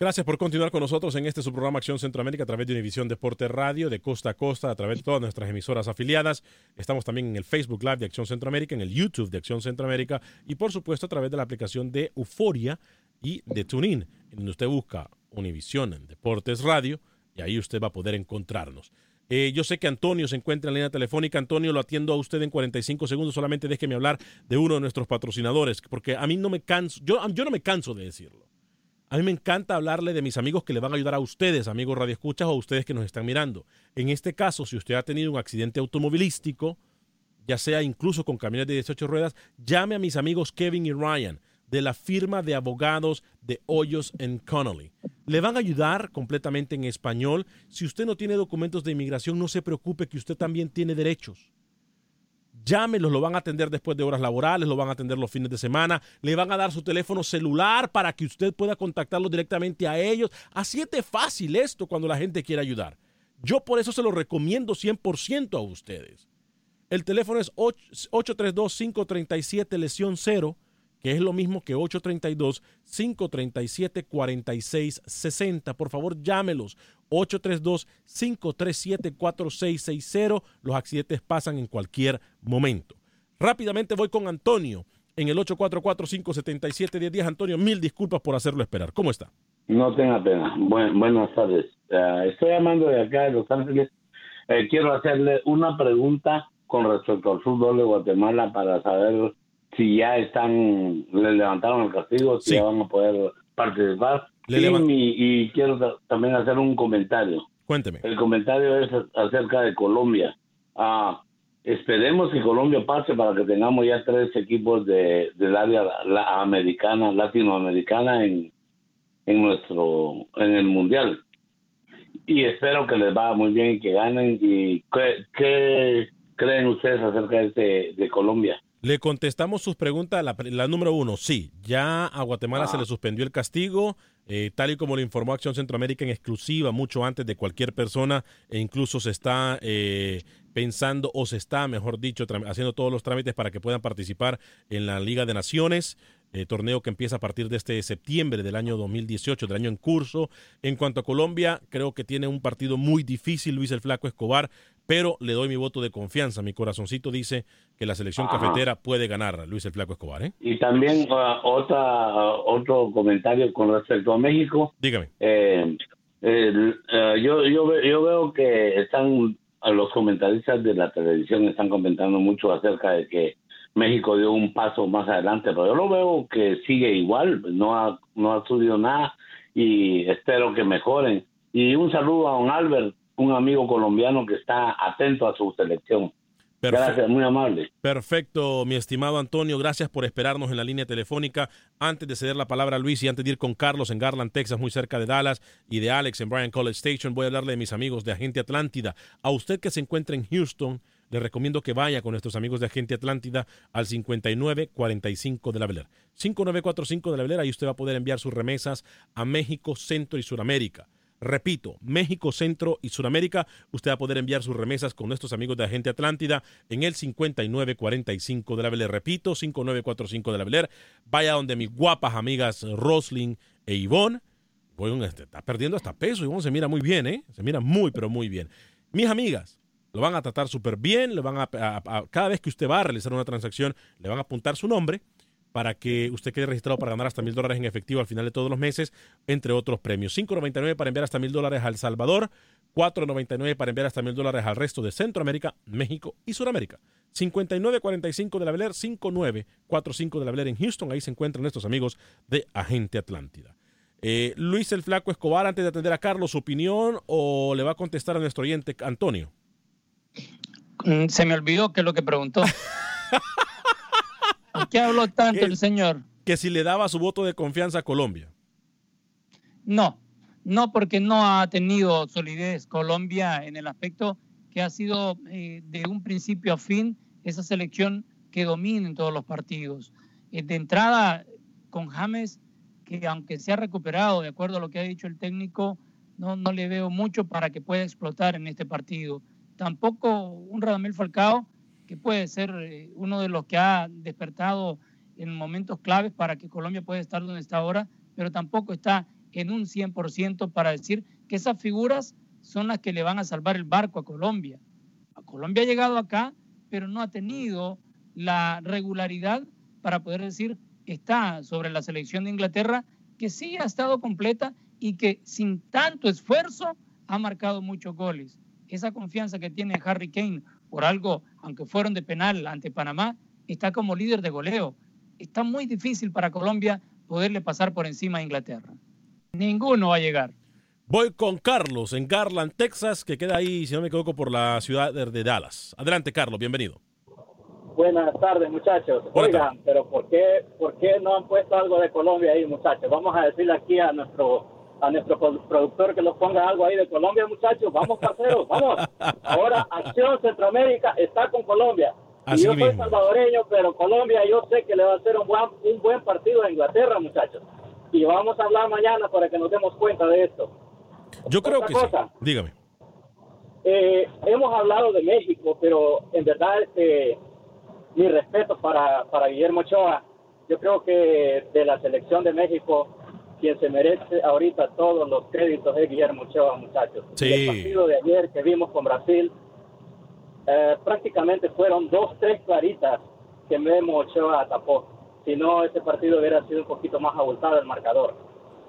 Gracias por continuar con nosotros en este su programa Acción Centroamérica a través de Univisión Deporte Radio de costa a costa, a través de todas nuestras emisoras afiliadas. Estamos también en el Facebook Live de Acción Centroamérica, en el YouTube de Acción Centroamérica y por supuesto a través de la aplicación de Euforia y de TuneIn, en donde usted busca Univisión Deportes Radio y ahí usted va a poder encontrarnos. Eh, yo sé que Antonio se encuentra en la línea telefónica. Antonio, lo atiendo a usted en 45 segundos. Solamente déjeme hablar de uno de nuestros patrocinadores, porque a mí no me canso, yo, yo no me canso de decirlo. A mí me encanta hablarle de mis amigos que le van a ayudar a ustedes, amigos radioescuchas o a ustedes que nos están mirando. En este caso, si usted ha tenido un accidente automovilístico, ya sea incluso con camiones de 18 ruedas, llame a mis amigos Kevin y Ryan de la firma de abogados de Hoyos Connolly. Le van a ayudar completamente en español. Si usted no tiene documentos de inmigración, no se preocupe que usted también tiene derechos. Llámelos, lo van a atender después de horas laborales, lo van a atender los fines de semana, le van a dar su teléfono celular para que usted pueda contactarlos directamente a ellos. Así es fácil esto cuando la gente quiere ayudar. Yo por eso se lo recomiendo 100% a ustedes. El teléfono es 832-537 lesión 0, que es lo mismo que 832-537-4660. Por favor, llámelos. 832-537-4660. Los accidentes pasan en cualquier momento. Rápidamente voy con Antonio en el 844-577-1010. Antonio, mil disculpas por hacerlo esperar. ¿Cómo está? No tenga pena. Buen- buenas tardes. Ah, estoy llamando de acá de Los Ángeles. Eh, quiero hacerle una pregunta con respecto al fútbol de Guatemala para saber si ya están, le levantaron el castigo, si ya van a poder participar. Le y, levan- mi- y quiero ta- también hacer un comentario. Cuénteme. El comentario es acerca de Colombia. Ah, esperemos que Colombia pase para que tengamos ya tres equipos de, del área la- americana, latinoamericana en, en nuestro, en el mundial. Y espero que les vaya muy bien y que ganen. ¿Y qué, qué creen ustedes acerca de, este- de Colombia? Le contestamos sus preguntas. La, la número uno, sí, ya a Guatemala se le suspendió el castigo, eh, tal y como lo informó Acción Centroamérica en exclusiva mucho antes de cualquier persona, e incluso se está eh, pensando, o se está, mejor dicho, haciendo todos los trámites para que puedan participar en la Liga de Naciones. eh, torneo que empieza a partir de este septiembre del año 2018, del año en curso. En cuanto a Colombia, creo que tiene un partido muy difícil Luis el Flaco Escobar, pero le doy mi voto de confianza. Mi corazoncito dice que la selección Ajá. cafetera puede ganar Luis el Flaco Escobar. ¿eh? Y también ah, otra, ah, otro comentario con respecto a México. Dígame. Eh, eh, yo, yo, yo veo que están los comentaristas de la televisión están comentando mucho acerca de que México dio un paso más adelante, pero yo lo veo que sigue igual, no ha, no ha subido nada y espero que mejoren. Y un saludo a don Albert, un amigo colombiano que está atento a su selección. Gracias, muy amable. Perfecto, mi estimado Antonio, gracias por esperarnos en la línea telefónica. Antes de ceder la palabra a Luis y antes de ir con Carlos en Garland, Texas, muy cerca de Dallas, y de Alex en Bryan College Station, voy a hablarle de mis amigos de Agente Atlántida. A usted que se encuentra en Houston, le recomiendo que vaya con nuestros amigos de Agente Atlántida al 5945 de la Beler. 5945 de la Beler, ahí usted va a poder enviar sus remesas a México, Centro y Suramérica. Repito, México, Centro y Suramérica, usted va a poder enviar sus remesas con nuestros amigos de Agente Atlántida en el 5945 de la Beler. Repito, 5945 de la Beler. Vaya donde mis guapas amigas Roslyn e Ivonne. Bueno, este, está perdiendo hasta peso. Ivonne se mira muy bien, ¿eh? Se mira muy, pero muy bien. Mis amigas, lo van a tratar súper bien. Le van a- cada vez que usted va a realizar una transacción, le van a apuntar su nombre para que usted quede registrado para ganar hasta mil dólares en efectivo al final de todos los meses, entre otros premios. 5.99 para enviar hasta mil dólares a El Salvador, 4.99 para enviar hasta mil dólares al resto de Centroamérica, México y Sudamérica. 59.45 de la Beler, 59.45 de la Beler en Houston. Ahí se encuentran nuestros amigos de Agente Atlántida. Eh, Luis el Flaco Escobar, antes de atender a Carlos, ¿su opinión o le va a contestar a nuestro oyente Antonio? Mm, Se me olvidó qué es lo que preguntó. *laughs* ¿Por qué habló tanto el señor? Que si le daba su voto de confianza a Colombia. No, no porque no ha tenido solidez Colombia en el aspecto que ha sido eh, de un principio a fin esa selección que domina en todos los partidos. Eh, de entrada, con James, que aunque se ha recuperado, de acuerdo a lo que ha dicho el técnico, no, no le veo mucho para que pueda explotar en este partido. Tampoco un Radamel Falcao, que puede ser eh, uno de los que ha despertado en momentos claves para que Colombia pueda estar donde está ahora, pero tampoco está en un 100% para decir que esas figuras son las que le van a salvar el barco a Colombia. A Colombia ha llegado acá, pero no ha tenido la regularidad para poder decir está sobre la selección de Inglaterra, que sí ha estado completa y que sin tanto esfuerzo ha marcado muchos goles. Esa confianza que tiene Harry Kane por algo, aunque fueron de penal ante Panamá, está como líder de goleo. Está muy difícil para Colombia poderle pasar por encima a Inglaterra. Ninguno va a llegar. Voy con Carlos en Garland, Texas, que queda ahí, si no me equivoco, por la ciudad de Dallas. Adelante, Carlos, bienvenido. Buenas tardes, muchachos. Oigan, pero ¿por qué, ¿por qué no han puesto algo de Colombia ahí, muchachos? Vamos a decirle aquí a nuestro a nuestro pro- productor que nos ponga algo ahí de Colombia, muchachos. Vamos, parceros, vamos. Ahora, Acción Centroamérica está con Colombia. Y yo soy salvadoreño, pero Colombia yo sé que le va a hacer un buen, un buen partido a Inglaterra, muchachos. Y vamos a hablar mañana para que nos demos cuenta de esto. Yo creo Otra que sí. cosa. Dígame. Eh, hemos hablado de México, pero en verdad este, mi respeto para, para Guillermo Ochoa. Yo creo que de la selección de México, quien se merece ahorita todos los créditos es Guillermo Ochoa, muchachos. Sí. El partido de ayer que vimos con Brasil, eh, prácticamente fueron dos, tres claritas que Memo Ochoa tapó. Si no, ese partido hubiera sido un poquito más abultado el marcador.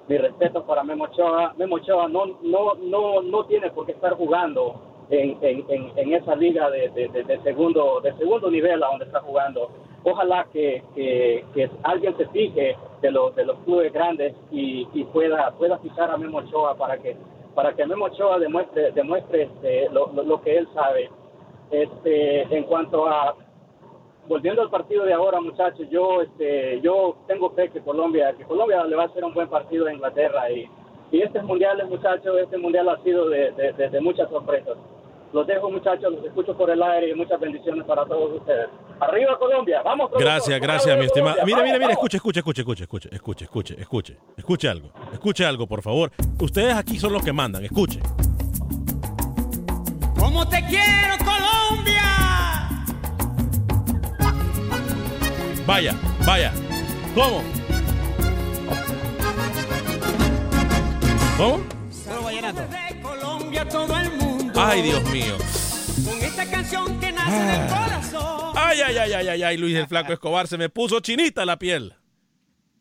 Mi respeto para Memo Ochoa. Memo Ochoa no, no, no, no tiene por qué estar jugando en, en, en, en esa liga de, de, de- de segundo, de segundo nivel a donde está jugando. Ojalá que, que, alguien se fije de los, de los clubes grandes y, y pueda, pueda fijar a Memo Ochoa para que, para que Memo Ochoa demuestre, demuestre este, lo, lo- que él sabe. Este, en cuanto a volviendo al partido de ahora, muchachos, yo este yo tengo fe que Colombia que Colombia le va a hacer un buen partido a Inglaterra y, y este mundial, muchachos, este mundial ha sido de- de muchas sorpresas. Los dejo, muchachos, los escucho por el aire y muchas bendiciones para todos ustedes. Arriba Colombia, vamos. productor, Gracias, gracias, mi estimado. Mira, mira, mira, escuche, escuche, escuche, escuche, escuche, escuche, escuche, escuche, escuche algo. Escuche algo, por favor. Ustedes aquí son los que mandan, escuche. ¿Cómo te quiero, Colombia? Vaya, vaya. ¿Cómo? ¿Cómo? Solo vallenato. De Colombia todo el mundo. Ay, Dios mío. Con esta canción que nace del corazón. Ay, ay, ay, ay, ay, ay, Luis el Flaco Escobar, se me puso chinita la piel.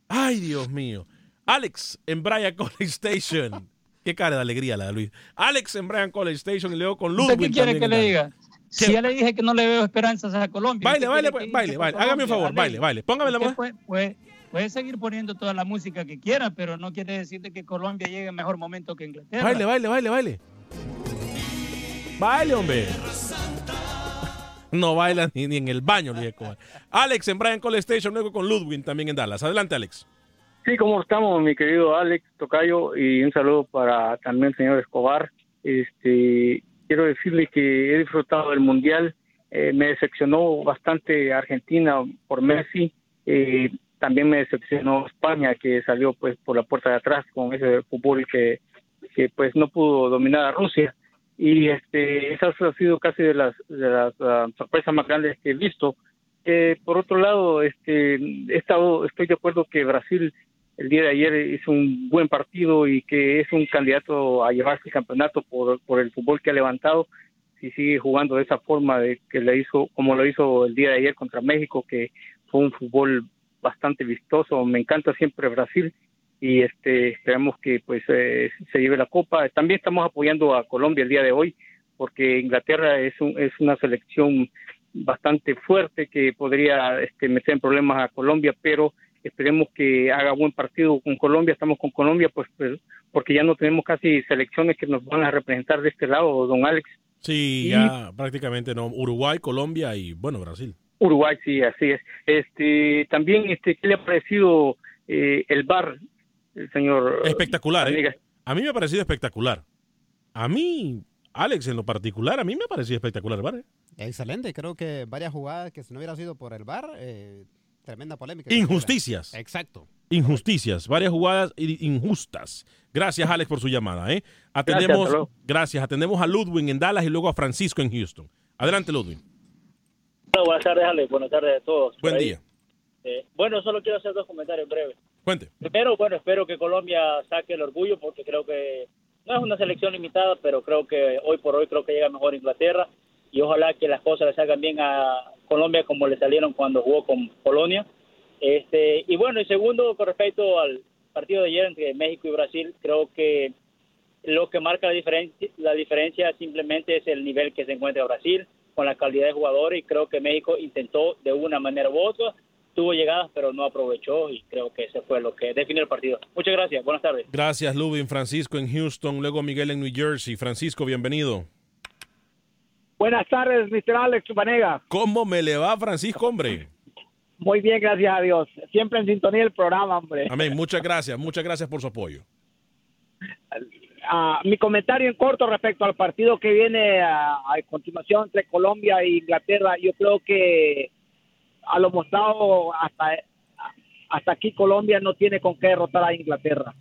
Ay, Dios mío. Alex en Bryan College Station. Qué cara de alegría la de Luis. Alex en Bryan College Station y luego con ¿Usted Ludwig. qué quiere que le diga? Si ya le dije que no le veo esperanzas a Colombia. Baile, ¿usted baile, pues, baile, baile. Hágame un favor, baile, baile. Póngame la mano. Puede, puede- puede seguir poniendo toda la música que quiera, pero no quiere decir de que Colombia llegue en mejor momento que Inglaterra. Baile, baile, baile, baile. Baile, hombre. No baila ni, en el baño, Luis Escobar. Alex en Brian Cole Station, luego con Ludwig también en Dallas. Adelante, Alex. Sí, ¿cómo estamos, mi querido Alex Tocayo? Y un saludo para también el señor Escobar. Este, quiero decirle que he disfrutado del Mundial. Eh, me decepcionó bastante Argentina por Messi. Eh, también me decepcionó España, que salió pues por la puerta de atrás con ese fútbol que, que pues no pudo dominar a Rusia. Y este, esas han sido casi de las, de las ah, sorpresas más grandes que he visto. Eh, por otro lado, este, he estado, estoy de acuerdo que Brasil el día de ayer hizo un buen partido y que es un candidato a llevarse el campeonato por, por el fútbol que ha levantado si sigue jugando de esa forma de que le hizo como lo hizo el día de ayer contra México que fue un fútbol bastante vistoso me encanta siempre Brasil y este esperamos que pues eh, se lleve la copa también estamos apoyando a Colombia el día de hoy porque Inglaterra es un, es una selección bastante fuerte que podría este, meter en problemas a Colombia pero esperemos que haga buen partido con Colombia, estamos con Colombia, pues, pues, porque ya no tenemos casi selecciones que nos van a representar de este lado, don Alex. Sí, Y- ya prácticamente no. Uruguay, Colombia y, bueno, Brasil. Uruguay, sí, así es. Este, también, este, ¿qué le ha parecido eh, el bar, el señor? Espectacular, ¿eh? A mí me ha parecido espectacular. A mí, Alex, en lo particular, a mí me ha parecido espectacular el bar. ¿eh? Excelente, creo que varias jugadas que si no hubiera sido por el VAR, eh, tremenda polémica. Injusticias. Exacto. Injusticias, varias jugadas injustas. Gracias, Alex, por su llamada. ¿eh? Atendemos, gracias, atendemos a Ludwig en Dallas y luego a Francisco en Houston. Adelante, Ludwig. Buenas tardes, Alex. Buenas tardes a todos. Buen día. Eh, bueno, solo quiero hacer dos comentarios breves. Cuente. Primero, bueno, espero que Colombia saque el orgullo porque creo que no es una selección limitada, pero creo que hoy por hoy creo que llega mejor Inglaterra y ojalá que las cosas le salgan bien a Colombia como le salieron cuando jugó con Polonia. Este, y bueno, y segundo, con respecto al partido de ayer entre México y Brasil, creo que lo que marca la diferencia, la diferencia simplemente es el nivel que se encuentra Brasil con la calidad de jugadores y creo que México intentó de una manera u otra, tuvo llegadas pero no aprovechó y creo que eso fue lo que definió el partido. Muchas gracias, buenas tardes. Gracias, Ludwig. Francisco en Houston, luego Miguel en New Jersey. Francisco, bienvenido. Buenas tardes, Mr. Alex Vanega. ¿Cómo me le va, Francisco, hombre? Muy bien, gracias a Dios. Siempre en sintonía del programa, hombre. Amén. Muchas gracias, muchas gracias por su apoyo. Ah, mi comentario en corto respecto al partido que viene a, a continuación entre Colombia e Inglaterra, yo creo que a lo mostrado hasta, hasta aquí Colombia no tiene con qué derrotar a Inglaterra.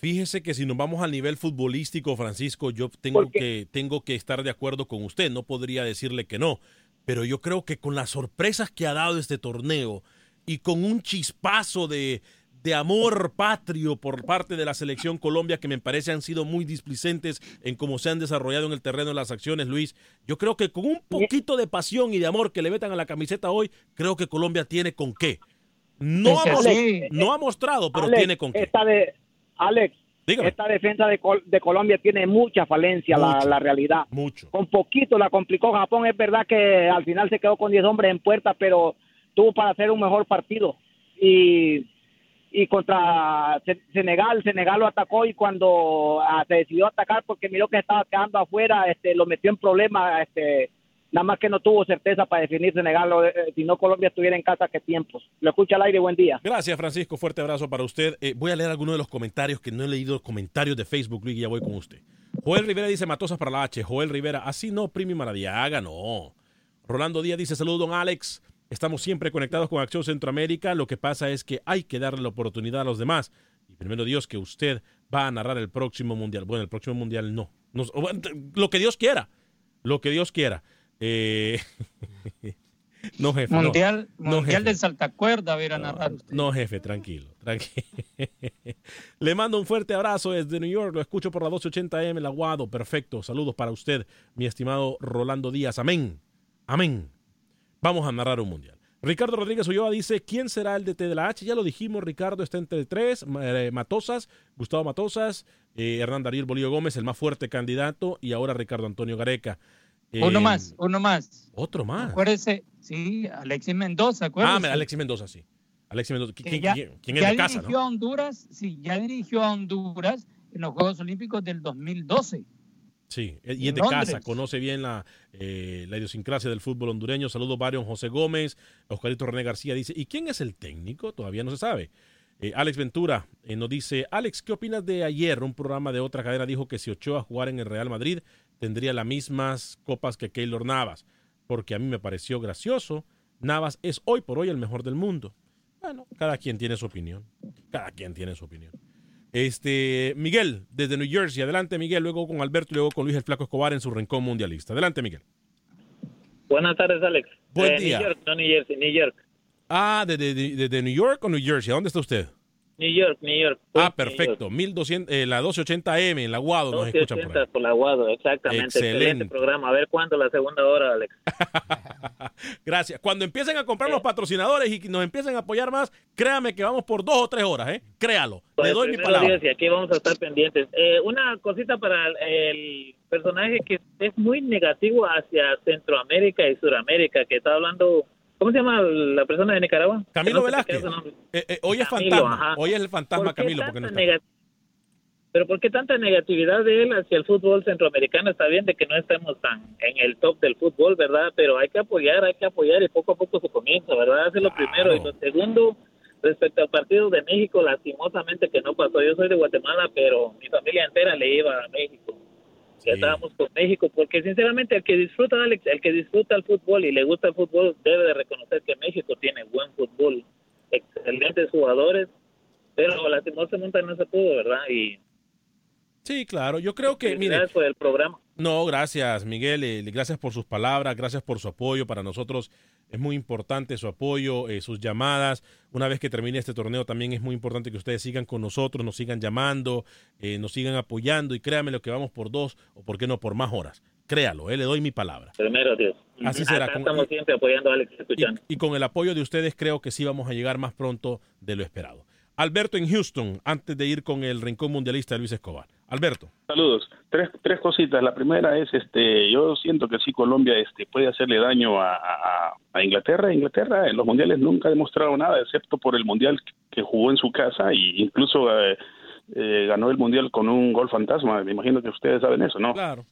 Fíjese que si nos vamos al nivel futbolístico, Francisco, yo tengo que, tengo que estar de acuerdo con usted. No podría decirle que no. Pero yo creo que con las sorpresas que ha dado este torneo y con un chispazo de, de amor patrio por parte de la selección Colombia que me parece han sido muy displicentes en cómo se han desarrollado en el terreno de las acciones, Luis. Yo creo que con un poquito de pasión y de amor que le metan a la camiseta hoy, creo que Colombia tiene con qué. No, ha, no mostrado, pero Alex, tiene con qué. Esta de, Alex, esta defensa de, Col- de Colombia tiene mucha falencia, la, la realidad. Mucho. Con poquito la complicó Japón. Es verdad que al final se quedó con 10 hombres en puerta, pero tuvo para hacer un mejor partido. Y, y contra Se- Senegal, Senegal lo atacó y cuando ah, se decidió atacar porque miró que estaba quedando afuera, este, lo metió en problemas. Este, nada más que no tuvo certeza para definir Senegal. eh, si no, Colombia estuviera en casa, qué tiempos. Lo escucha al aire, buen día. Gracias, Francisco. Fuerte abrazo para usted. Eh, voy a leer algunos de los comentarios que no he leído, los comentarios de Facebook, Luis, ya voy con usted. Joel Rivera dice Matosas para la H. Joel Rivera, así no, Primi Maradiaga, no. Rolando Díaz dice saludos, don Alex. Estamos siempre conectados con Acción Centroamérica. Lo que pasa es que hay que darle la oportunidad a los demás. Y primero Dios que usted va a narrar el próximo mundial. Bueno, el próximo mundial no. Nos- lo que Dios quiera. Lo que Dios quiera. Eh, *laughs* no, jefe. no. Mundial, No, mundial de saltacuerda, ver a narrar usted. No, jefe, tranquilo, tranquilo. *laughs* Le mando un fuerte abrazo desde New York. Lo escucho por la 1280M, el Aguado. Perfecto. Saludos para usted, mi estimado Rolando Díaz. Amén. Amén. Vamos a narrar un mundial. Ricardo Rodríguez Ulloa dice, ¿quién será el DT de la H? Ya lo dijimos, Ricardo está entre tres, eh, Matosas, Gustavo Matosas, eh, Hernán Darío Bolillo Gómez, el más fuerte candidato, y ahora Ricardo Antonio Gareca. Uno Eh, más, uno más. Otro más. Acuérdese, sí, Alexis Mendoza, Ah, acuérdese. Alexis Mendoza, sí. Alexis Mendoza. ¿Qui- Que ¿Quién, ya- quién- quién es ya de casa, dirigió no? a Honduras, sí, ya dirigió a Honduras en los Juegos Olímpicos del 2012. Sí, eh, y es de Londres. casa, conoce bien la, eh, la idiosincrasia del fútbol hondureño. Saludos, Varios José Gómez. Oscarito René García dice, ¿y quién es el técnico? Todavía no se sabe. Eh, Alex Ventura eh, nos dice, Alex, ¿qué opinas de ayer? Un programa de otra cadena dijo que si Ochoa jugara en el Real Madrid tendría las mismas copas que Keylor Navas, porque a mí me pareció gracioso. Navas es hoy por hoy el mejor del mundo. Bueno, cada quien tiene su opinión. Cada quien tiene su opinión. Este, Miguel, desde New Jersey. Adelante, Miguel. Luego con Alberto y luego con Luis el Flaco Escobar en su rincón mundialista. Adelante, Miguel. Buenas tardes, Alex. Buen Eh, día. New York, no New Jersey, New York. Ah, ¿de, de, de- de New York o New Jersey? ¿A dónde está usted? New York, New York. Ah, perfecto. 1200, eh, la 1280M en la Guado nos escuchan por ahí. 1280 por la Guado, exactamente. Excelente. Excelente programa. A ver cuándo la segunda hora, Alex. *laughs* Gracias. Cuando empiecen a comprar los patrocinadores y nos empiecen a apoyar más, créame que vamos por dos o tres horas, ¿eh? Créalo. Le Pues, doy mi palabra. Dios, y aquí vamos a estar pendientes. Eh, una cosita para el, el personaje que es muy negativo hacia Centroamérica y Suramérica, que está hablando, ¿cómo se llama la persona de Nicaragua? Camilo no Velázquez. Eh, eh, hoy es Camilo, fantasma. ajá. Hoy es el fantasma ¿Por qué Camilo. Porque no está. Pero ¿por qué tanta negatividad de él hacia el fútbol centroamericano? Está bien de que no estemos tan en el top del fútbol, ¿verdad? Pero hay que apoyar, hay que apoyar y poco a poco se comienza, ¿verdad? Eso es lo primero. Y lo segundo, respecto al partido de México, lastimosamente que no pasó. Yo soy de Guatemala, pero mi familia entera le iba a México. Ya estábamos con México, porque sinceramente el que disfruta, Alex, el que disfruta el fútbol y le gusta el fútbol debe de reconocer que México tiene buen fútbol, excelentes jugadores, pero lastimosamente no se pudo, ¿verdad? Y Sí, claro. Yo creo que, mire, felicidades por el programa. No, gracias, Miguel. eh, gracias por sus palabras, gracias por su apoyo. Para nosotros es muy importante su apoyo, eh, sus llamadas. Una vez que termine este torneo, también es muy importante que ustedes sigan con nosotros, nos sigan llamando, eh, nos sigan apoyando. Y créanme lo que vamos por dos o por qué no por más horas. Créalo, eh, le doy mi palabra. Primero Dios. Así Acá será. Con- estamos siempre apoyando a Alex, escuchando. y con el apoyo de ustedes creo que sí vamos a llegar más pronto de lo esperado. Alberto en Houston, antes de ir con el rincón mundialista de Luis Escobar. Alberto. Saludos. Tres, tres cositas. La primera es, este, yo siento que sí Colombia este, puede hacerle daño a, a- a Inglaterra. Inglaterra en los mundiales nunca ha demostrado nada, excepto por el mundial que jugó en su casa e incluso eh, eh, ganó el mundial con un gol fantasma. Me imagino que ustedes saben eso, ¿no? Claro.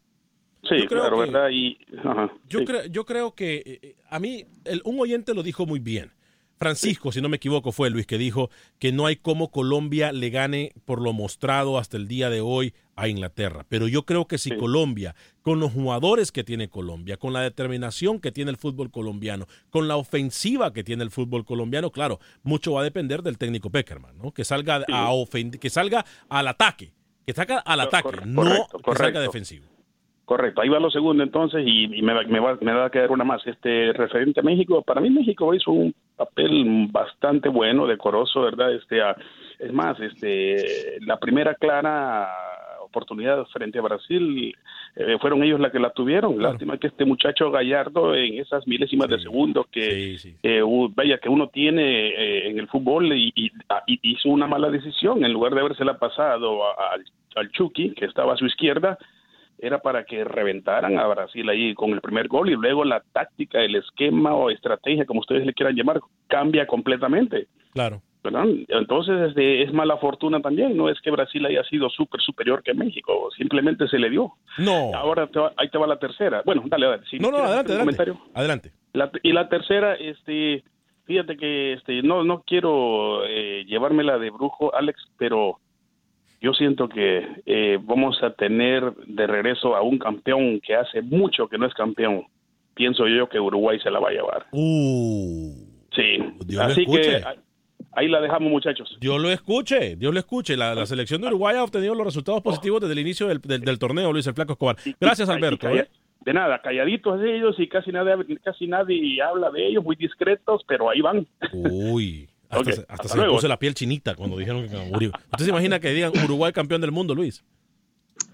Sí, claro, que- ¿verdad? Y, ajá, Yo, sí. creo, yo creo que eh, a mí, el- un oyente lo dijo muy bien. Francisco, si no me equivoco, fue Luis que dijo que no hay cómo Colombia le gane por lo mostrado hasta el día de hoy a Inglaterra. Pero yo creo que si Colombia, con los jugadores que tiene Colombia, con la determinación que tiene el fútbol colombiano, con la ofensiva que tiene el fútbol colombiano, claro, mucho va a depender del técnico Peckerman, ¿no? Que salga a ofen- que salga al ataque, que salga al ataque, no correcto, que salga defensivo. Correcto, ahí va lo segundo entonces y, y me, va, me, va, me va a quedar una más. Este referente a México, para mí México hizo un papel bastante bueno, decoroso, ¿verdad? Este, ah, es más, este, la primera clara oportunidad frente a Brasil eh, fueron ellos la que la tuvieron. Lástima que este muchacho Gallardo en esas milésimas de segundo que eh, vaya que uno tiene eh, en el fútbol y, y- hizo una mala decisión en lugar de habérsela pasado a- al Chucky que estaba a su izquierda era para que reventaran a Brasil ahí con el primer gol y luego la táctica, el esquema o estrategia, como ustedes le quieran llamar, cambia completamente. Claro. ¿verdad? Entonces este, es mala fortuna también, no es que Brasil haya sido súper superior que México, simplemente se le dio. No. Ahora te va- ahí te va la tercera. Bueno, dale, dale. si No, no, adelante, adelante. comentario. Adelante. La- y la tercera, este, fíjate que este, no, no quiero eh, llevármela de brujo, Alex, pero yo siento que eh, vamos a tener de regreso a un campeón que hace mucho que no es campeón. Pienso yo que Uruguay se la va a llevar. Sí. Dios Así que ah, ahí la dejamos, muchachos. Dios lo escuche, Dios lo escuche. La, la selección de Uruguay ha obtenido los resultados positivos desde el inicio del, del- del torneo, Luis el Flaco Escobar. Gracias, Alberto. ¿eh? De nada, calladitos ellos y casi nadie, casi nadie habla de ellos, muy discretos, pero ahí van. Uy, hasta, se- hasta hasta se me luego. puso la piel chinita cuando dijeron que Uruguay. ¿Usted se imagina que digan Uruguay campeón del mundo, Luis?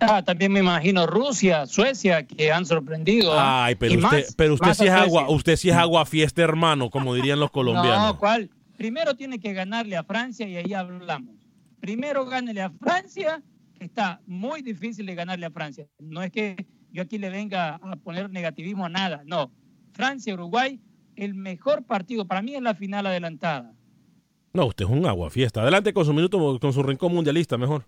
Ah, también me imagino Rusia, Suecia, que han sorprendido. ¿ah? Ay, pero Y usted, más- pero usted sí es agua, usted sí es agua fiesta, hermano, como dirían los colombianos. No, ¿cuál? Primero tiene que ganarle a Francia y ahí hablamos. Primero gánele a Francia, que está muy difícil de ganarle a Francia. No es que yo aquí le venga a poner negativismo a nada, no. Francia-Uruguay, el mejor partido, para mí es la final adelantada. No, usted es un agua fiesta. Adelante con su minuto, con su rincón mundialista, mejor.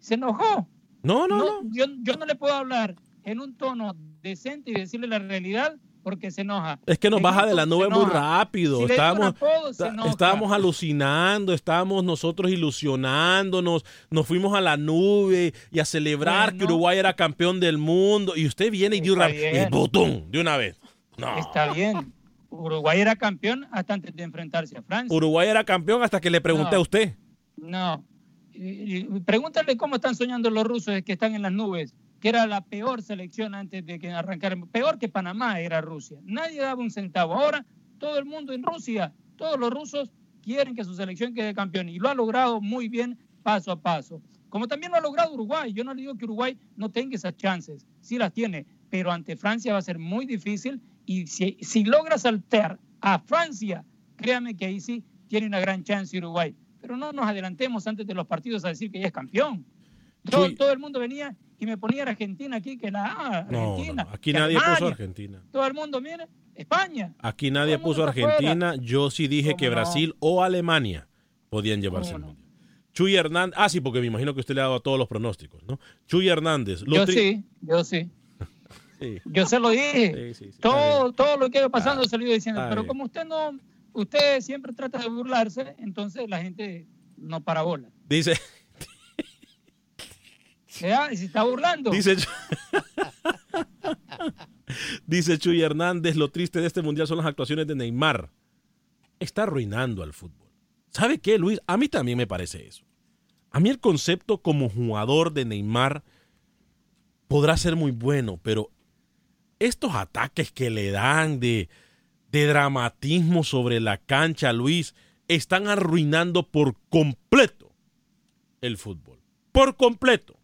Se enojó. No, no, no. Yo, yo no le puedo hablar en un tono decente y decirle la realidad porque se enoja. Es que nos baja de la nube muy rápido. Si un estábamos, apodo, estábamos alucinando, estábamos nosotros ilusionándonos, nos fuimos a la nube y a celebrar que. Uruguay era campeón del mundo. Y usted viene y y bien. ¡botón! de una vez. No. Está bien. Uruguay era campeón hasta antes de enfrentarse a Francia. Uruguay era campeón hasta que le pregunté No. a usted. No. Pregúntale cómo están soñando los rusos que están en las nubes, que era la peor selección antes de que arrancaran. Peor que Panamá era Rusia. Nadie daba un centavo. Ahora todo el mundo en Rusia, todos los rusos quieren que su selección quede campeón y lo ha logrado muy bien paso a paso. Como también lo ha logrado Uruguay. Yo no le digo que Uruguay no tenga esas chances, sí las tiene, pero ante Francia va a ser muy difícil y si, si logra saltar a Francia, créame que ahí sí tiene una gran chance Uruguay. Pero no nos adelantemos antes de los partidos a decir que ya es campeón. Todo, el mundo venía y me ponía Argentina aquí, que la ah, Argentina. no, aquí nadie puso. Argentina. Todo el mundo, mire, España. Aquí nadie puso Argentina. Yo sí dije que. Brasil o Alemania podían llevarse el mundial. Chuy Hernández. Ah, sí, porque me imagino que usted le ha dado todos los pronósticos, ¿no? Chuy Hernández. lo Yo sí, yo sí. Sí. Yo se lo dije. todo, todo lo que iba pasando se lo iba diciendo. Pero como usted no, usted siempre trata de burlarse, entonces la gente no para bola. Dice, ¿Ya? Y se está burlando. dice, *laughs* dice Chuy Hernández, lo triste de este mundial son las actuaciones de Neymar. Está arruinando al fútbol. ¿Sabe qué, Luis? A mí también me parece eso. A mí el concepto como jugador de Neymar podrá ser muy bueno, pero estos ataques que le dan de, dramatismo sobre la cancha, Luis, están arruinando por completo el fútbol. Por completo.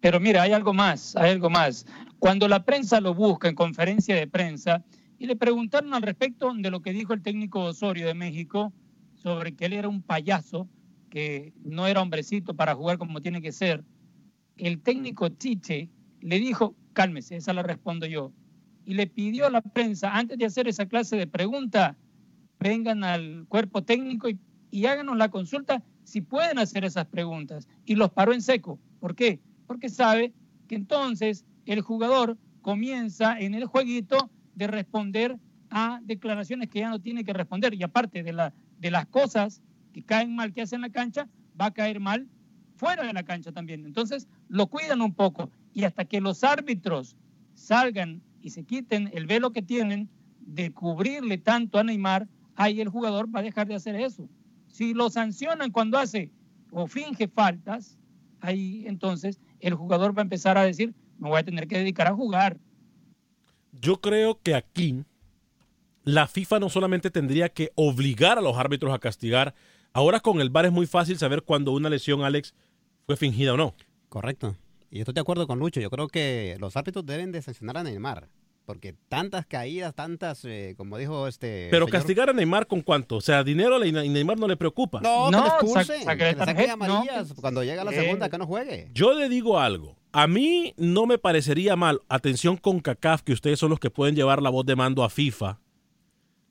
Pero mira, hay algo más, hay algo más. Cuando la prensa lo busca en conferencia de prensa y le preguntaron al respecto de lo que dijo el técnico Osorio de México sobre que él era un payaso, que no era hombrecito para jugar como tiene que ser, el técnico Chiche le dijo, cálmese, esa la respondo yo. Y le pidió a la prensa, antes de hacer esa clase de pregunta, vengan al cuerpo técnico y, y háganos la consulta si pueden hacer esas preguntas. Y los paró en seco. ¿Por qué? Porque sabe que entonces el jugador comienza en el jueguito de responder a declaraciones que ya no tiene que responder. Y aparte de, la, de las cosas que caen mal que hace en la cancha, va a caer mal fuera de la cancha también. Entonces lo cuidan un poco. Y hasta que los árbitros salgan y se quiten el velo que tienen de cubrirle tanto a Neymar, ahí el jugador va a dejar de hacer eso. Si lo sancionan cuando hace o finge faltas, ahí entonces el jugador va a empezar a decir, me voy a tener que dedicar a jugar. Yo creo que aquí la FIFA no solamente tendría que obligar a los árbitros a castigar. Ahora con el VAR es muy fácil saber cuando una lesión, Alex, fue fingida o no. Correcto. Y estoy de acuerdo con Lucho. Yo creo que los árbitros deben de sancionar a Neymar. Porque tantas caídas, tantas, eh, como dijo este. Pero señor- castigar a Neymar con cuánto? O sea, dinero a Neymar no le preocupa. No, No, sac- expulsen, saque que le saquen tarjeta, no, amarillas cuando llega la eh, segunda, que no juegue. Yo le digo algo. A mí no me parecería mal, atención con CACAF, que ustedes son los que pueden llevar la voz de mando a FIFA.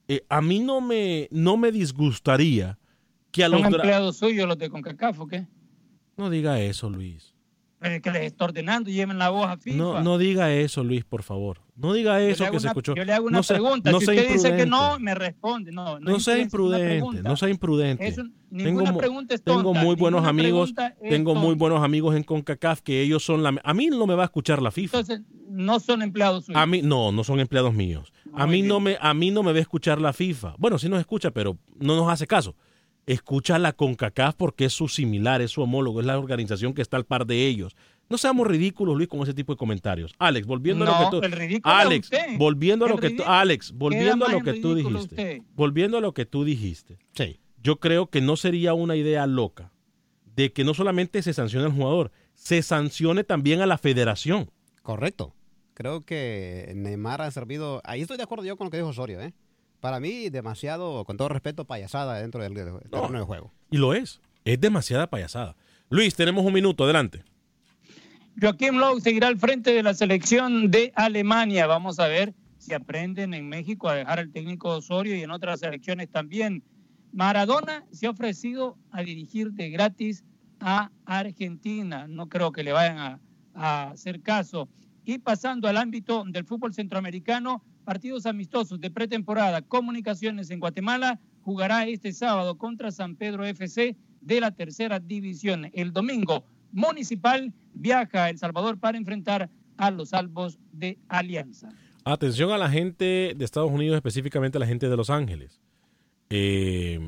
Eh, a mí no me, no me disgustaría que a ¿Son los... dra- empleados suyos los de CONCACAF o qué? No diga eso, Luis. Pero que les está ordenando, lleven la voz a FIFA. No, no diga eso, Luis, por favor. No diga eso que se escuchó. Yo le hago una no sea- pregunta. no si sea usted dice que no, me responde. No, No sea es una imprudente, no sea imprudente. Tengo, pregunta es muy buenos amigos, tengo muy buenos amigos en CONCACAF que ellos son la... A mí no me va a escuchar la FIFA. Entonces, no son empleados suyos. A mí no, no son empleados míos. A mí no me a mí no me va a escuchar la FIFA. Bueno, sí nos escucha, pero no nos hace caso. Escucha la CONCACAF porque es su similar, es su homólogo, es la organización que está al par de ellos. No seamos ridículos, Luis, con ese tipo de comentarios. Alex, volviendo a lo que tú Alex, volviendo a lo que tú Alex, volviendo a lo que tú dijiste. usted. Volviendo a lo que tú dijiste. Yo creo que no sería una idea loca de que no solamente se sancione al jugador, se sancione también a la federación. Correcto. Creo que Neymar ha servido. Ahí estoy de acuerdo yo con lo que dijo Osorio, ¿eh? Para mí, demasiado, con todo respeto, payasada dentro del, del terreno de juego. Y lo es. Es demasiada payasada. Luis, tenemos un minuto, adelante. Joaquín Lowe seguirá al frente de la selección de Alemania. Vamos a ver si aprenden en México a dejar al técnico Osorio y en otras selecciones también. Maradona se ha ofrecido a dirigir de gratis a Argentina. No creo que le vayan a, a hacer caso. Y pasando al ámbito del fútbol centroamericano, partidos amistosos de pretemporada, Comunicaciones en Guatemala jugará este sábado contra San Pedro FC de la tercera división. El domingo, Municipal viaja a El Salvador para enfrentar a los Albos de Alianza. Atención a la gente de Estados Unidos, específicamente a la gente de Los Ángeles. Eh,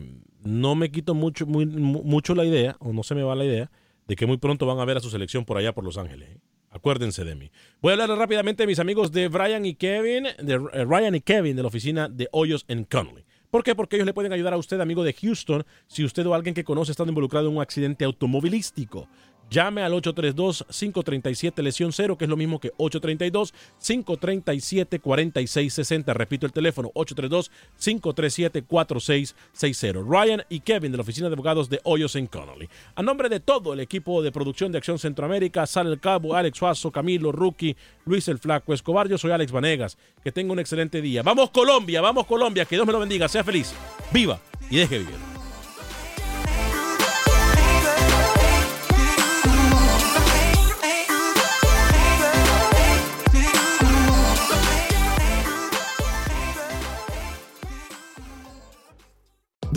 no me quito mucho, mucho la idea, o no se me va la idea, de que muy pronto van a ver a su selección por allá por Los Ángeles. Acuérdense de mí. Voy a hablar rápidamente de mis amigos de Brian y Kevin, de eh, Ryan y Kevin de la oficina de Hoyos en Connolly. ¿Por qué? Porque ellos le pueden ayudar a usted, amigo de Houston, si usted o alguien que conoce está involucrado en un accidente automovilístico. Llame al 832-537 lesión cero, que es lo mismo que 832-537-4660. Repito el teléfono, 832-537-4660. Ryan y Kevin de la Oficina de Abogados de Hoyos en Connolly. A nombre de todo el equipo de producción de Acción Centroamérica, Sal el Cabo, Alex Suazo, Camilo, Rookie, Luis el Flaco, Escobar, yo soy Alex Vanegas. Que tenga un excelente día. Vamos Colombia, vamos Colombia, que Dios me lo bendiga, sea feliz, viva y deje vivir.